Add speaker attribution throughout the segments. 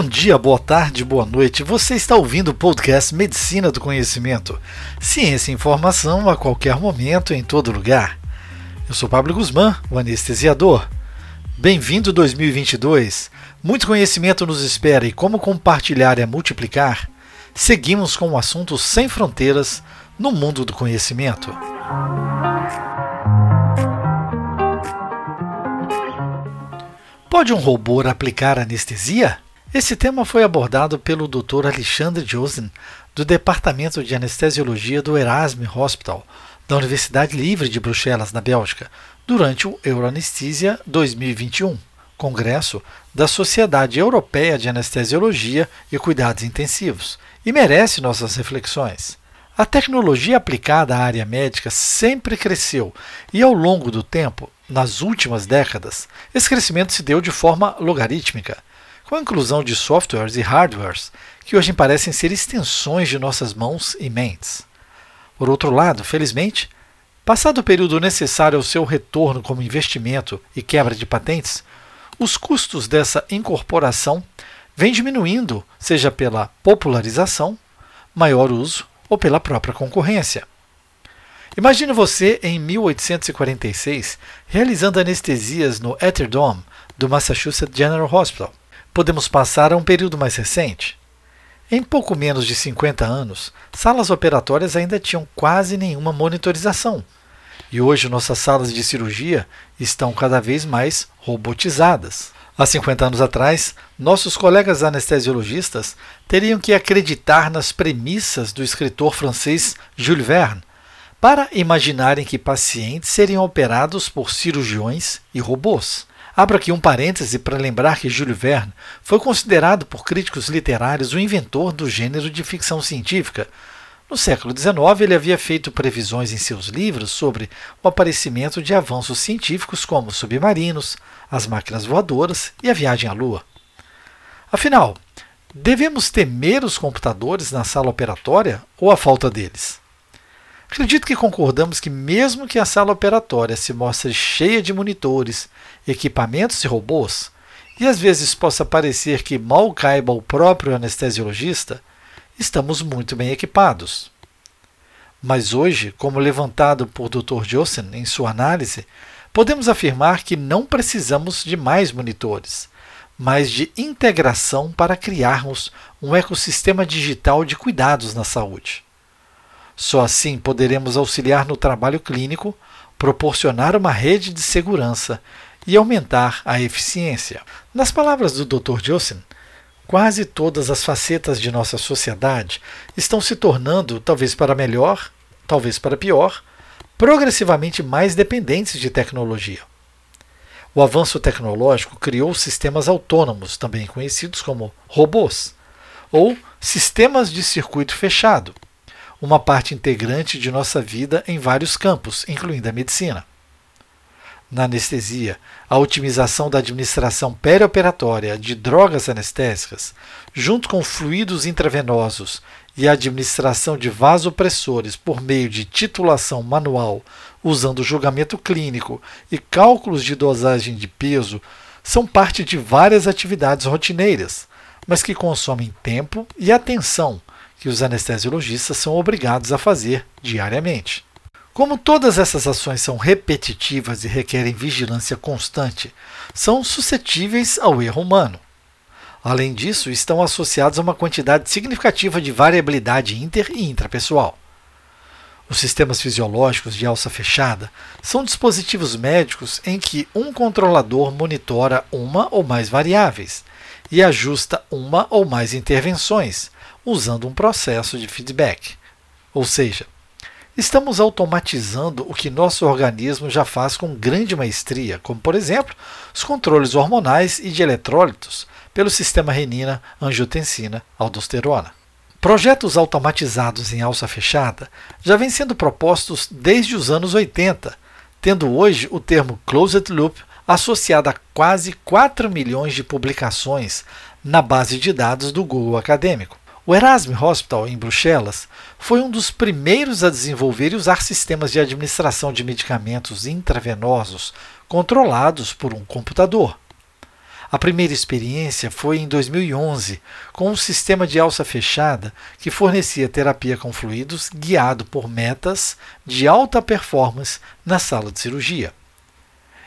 Speaker 1: Bom dia, boa tarde, boa noite. Você está ouvindo o podcast Medicina do Conhecimento. Ciência e informação a qualquer momento, em todo lugar. Eu sou Pablo Guzmán, o anestesiador. Bem-vindo 2022. Muito conhecimento nos espera e como compartilhar é multiplicar. Seguimos com um assunto sem fronteiras no mundo do conhecimento. Pode um robô aplicar anestesia? Esse tema foi abordado pelo Dr. Alexandre Josen, do Departamento de Anestesiologia do Erasmus Hospital, da Universidade Livre de Bruxelas, na Bélgica, durante o Euroanesthesia 2021, congresso da Sociedade Europeia de Anestesiologia e Cuidados Intensivos, e merece nossas reflexões. A tecnologia aplicada à área médica sempre cresceu e, ao longo do tempo, nas últimas décadas, esse crescimento se deu de forma logarítmica com a inclusão de softwares e hardwares que hoje parecem ser extensões de nossas mãos e mentes. Por outro lado, felizmente, passado o período necessário ao seu retorno como investimento e quebra de patentes, os custos dessa incorporação vêm diminuindo, seja pela popularização, maior uso ou pela própria concorrência. Imagine você em 1846 realizando anestesias no Dome do Massachusetts General Hospital podemos passar a um período mais recente. Em pouco menos de 50 anos, salas operatórias ainda tinham quase nenhuma monitorização. E hoje nossas salas de cirurgia estão cada vez mais robotizadas. Há 50 anos atrás, nossos colegas anestesiologistas teriam que acreditar nas premissas do escritor francês Jules Verne para imaginarem que pacientes seriam operados por cirurgiões e robôs. Abro aqui um parêntese para lembrar que Júlio Verne foi considerado por críticos literários o inventor do gênero de ficção científica. No século XIX, ele havia feito previsões em seus livros sobre o aparecimento de avanços científicos como submarinos, as máquinas voadoras e a viagem à Lua. Afinal, devemos temer os computadores na sala operatória ou a falta deles? Acredito que concordamos que, mesmo que a sala operatória se mostre cheia de monitores, equipamentos e robôs, e às vezes possa parecer que mal caiba o próprio anestesiologista, estamos muito bem equipados. Mas hoje, como levantado por Dr. Jossen em sua análise, podemos afirmar que não precisamos de mais monitores, mas de integração para criarmos um ecossistema digital de cuidados na saúde. Só assim poderemos auxiliar no trabalho clínico, proporcionar uma rede de segurança e aumentar a eficiência. Nas palavras do Dr. Jossen, quase todas as facetas de nossa sociedade estão se tornando, talvez para melhor, talvez para pior, progressivamente mais dependentes de tecnologia. O avanço tecnológico criou sistemas autônomos, também conhecidos como robôs, ou sistemas de circuito fechado, uma parte integrante de nossa vida em vários campos, incluindo a medicina. Na anestesia, a otimização da administração perioperatória de drogas anestésicas, junto com fluidos intravenosos e a administração de vasopressores por meio de titulação manual, usando julgamento clínico e cálculos de dosagem de peso, são parte de várias atividades rotineiras, mas que consomem tempo e atenção que os anestesiologistas são obrigados a fazer diariamente. Como todas essas ações são repetitivas e requerem vigilância constante, são suscetíveis ao erro humano. Além disso, estão associados a uma quantidade significativa de variabilidade inter e intrapessoal. Os sistemas fisiológicos de alça fechada são dispositivos médicos em que um controlador monitora uma ou mais variáveis e ajusta uma ou mais intervenções, usando um processo de feedback. Ou seja, estamos automatizando o que nosso organismo já faz com grande maestria, como por exemplo os controles hormonais e de eletrólitos pelo sistema renina, angiotensina, aldosterona. Projetos automatizados em alça fechada já vêm sendo propostos desde os anos 80, tendo hoje o termo closed loop associado a quase 4 milhões de publicações na base de dados do Google Acadêmico. O Erasmus Hospital, em Bruxelas, foi um dos primeiros a desenvolver e usar sistemas de administração de medicamentos intravenosos controlados por um computador. A primeira experiência foi em 2011, com um sistema de alça fechada que fornecia terapia com fluidos guiado por metas de alta performance na sala de cirurgia.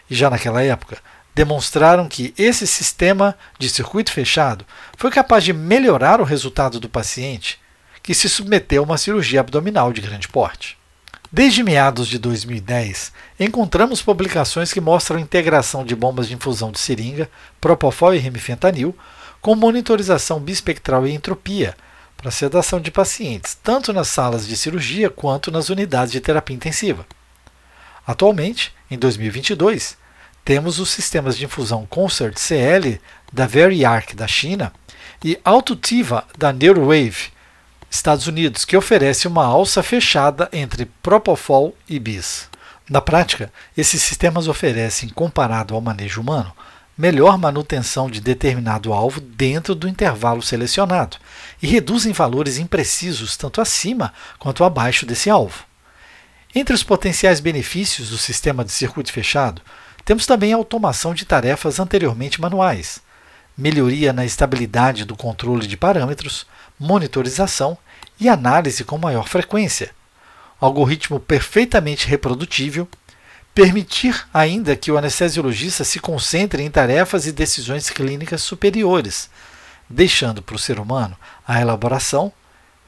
Speaker 1: E já naquela época, demonstraram que esse sistema de circuito fechado foi capaz de melhorar o resultado do paciente que se submeteu a uma cirurgia abdominal de grande porte. Desde meados de 2010, encontramos publicações que mostram a integração de bombas de infusão de seringa, propofol e remifentanil, com monitorização bispectral e entropia para sedação de pacientes, tanto nas salas de cirurgia quanto nas unidades de terapia intensiva. Atualmente, em 2022, temos os sistemas de infusão Concert CL da VeriArc da China e Autotiva da Neurowave Estados Unidos, que oferece uma alça fechada entre Propofol e Bis. Na prática, esses sistemas oferecem, comparado ao manejo humano, melhor manutenção de determinado alvo dentro do intervalo selecionado e reduzem valores imprecisos tanto acima quanto abaixo desse alvo. Entre os potenciais benefícios do sistema de circuito fechado, temos também a automação de tarefas anteriormente manuais, melhoria na estabilidade do controle de parâmetros, monitorização e análise com maior frequência, algoritmo perfeitamente reprodutível, permitir ainda que o anestesiologista se concentre em tarefas e decisões clínicas superiores, deixando para o ser humano a elaboração,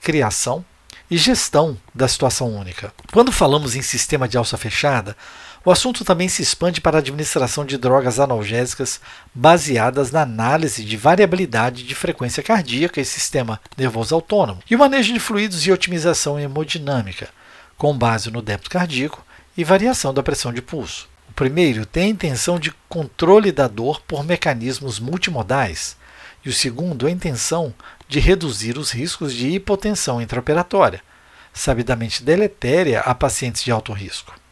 Speaker 1: criação e gestão da situação única. Quando falamos em sistema de alça fechada, o assunto também se expande para a administração de drogas analgésicas baseadas na análise de variabilidade de frequência cardíaca e sistema nervoso autônomo, e o manejo de fluidos e otimização hemodinâmica, com base no débito cardíaco e variação da pressão de pulso. O primeiro tem a intenção de controle da dor por mecanismos multimodais, e o segundo a intenção de reduzir os riscos de hipotensão intraoperatória, sabidamente deletéria a pacientes de alto risco.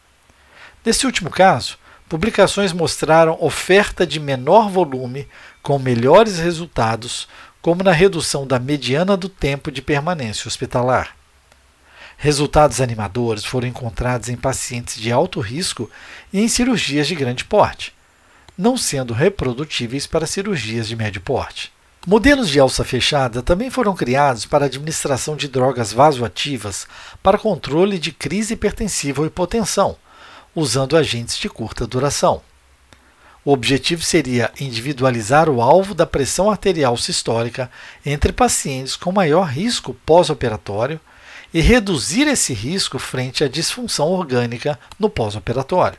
Speaker 1: Nesse último caso, publicações mostraram oferta de menor volume com melhores resultados, como na redução da mediana do tempo de permanência hospitalar. Resultados animadores foram encontrados em pacientes de alto risco e em cirurgias de grande porte, não sendo reprodutíveis para cirurgias de médio porte. Modelos de alça fechada também foram criados para administração de drogas vasoativas para controle de crise hipertensiva ou hipotensão, usando agentes de curta duração. O objetivo seria individualizar o alvo da pressão arterial sistólica entre pacientes com maior risco pós-operatório e reduzir esse risco frente à disfunção orgânica no pós-operatório.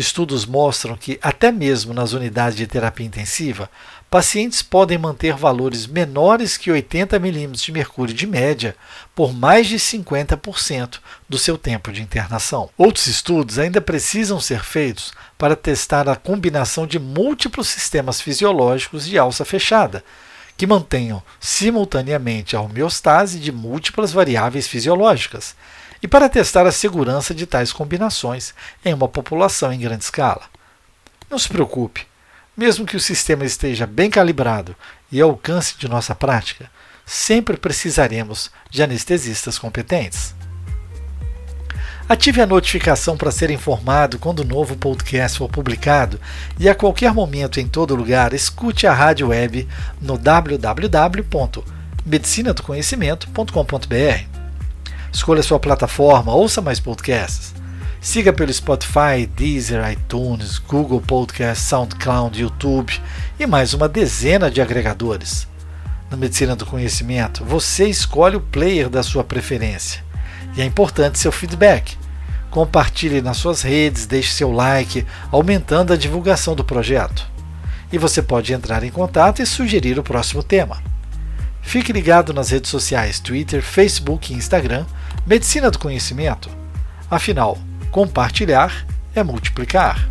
Speaker 1: Estudos mostram que, até mesmo nas unidades de terapia intensiva, pacientes podem manter valores menores que 80 mm de mercúrio de média por mais de 50% do seu tempo de internação. Outros estudos ainda precisam ser feitos para testar a combinação de múltiplos sistemas fisiológicos de alça fechada, que mantenham simultaneamente a homeostase de múltiplas variáveis fisiológicas e para testar a segurança de tais combinações em uma população em grande escala. Não se preocupe, mesmo que o sistema esteja bem calibrado e ao alcance de nossa prática, sempre precisaremos de anestesistas competentes. Ative a notificação para ser informado quando o novo podcast for publicado e a qualquer momento em todo lugar escute a rádio web no www.medicinadoconhecimento.com.br. Escolha sua plataforma, ouça mais podcasts. Siga pelo Spotify, Deezer, iTunes, Google Podcast, SoundCloud, YouTube e mais uma dezena de agregadores. Na Medicina do Conhecimento, você escolhe o player da sua preferência. E é importante seu feedback. Compartilhe nas suas redes, deixe seu like, aumentando a divulgação do projeto. E você pode entrar em contato e sugerir o próximo tema. Fique ligado nas redes sociais Twitter, Facebook e Instagram Medicina do Conhecimento. Afinal, compartilhar é multiplicar.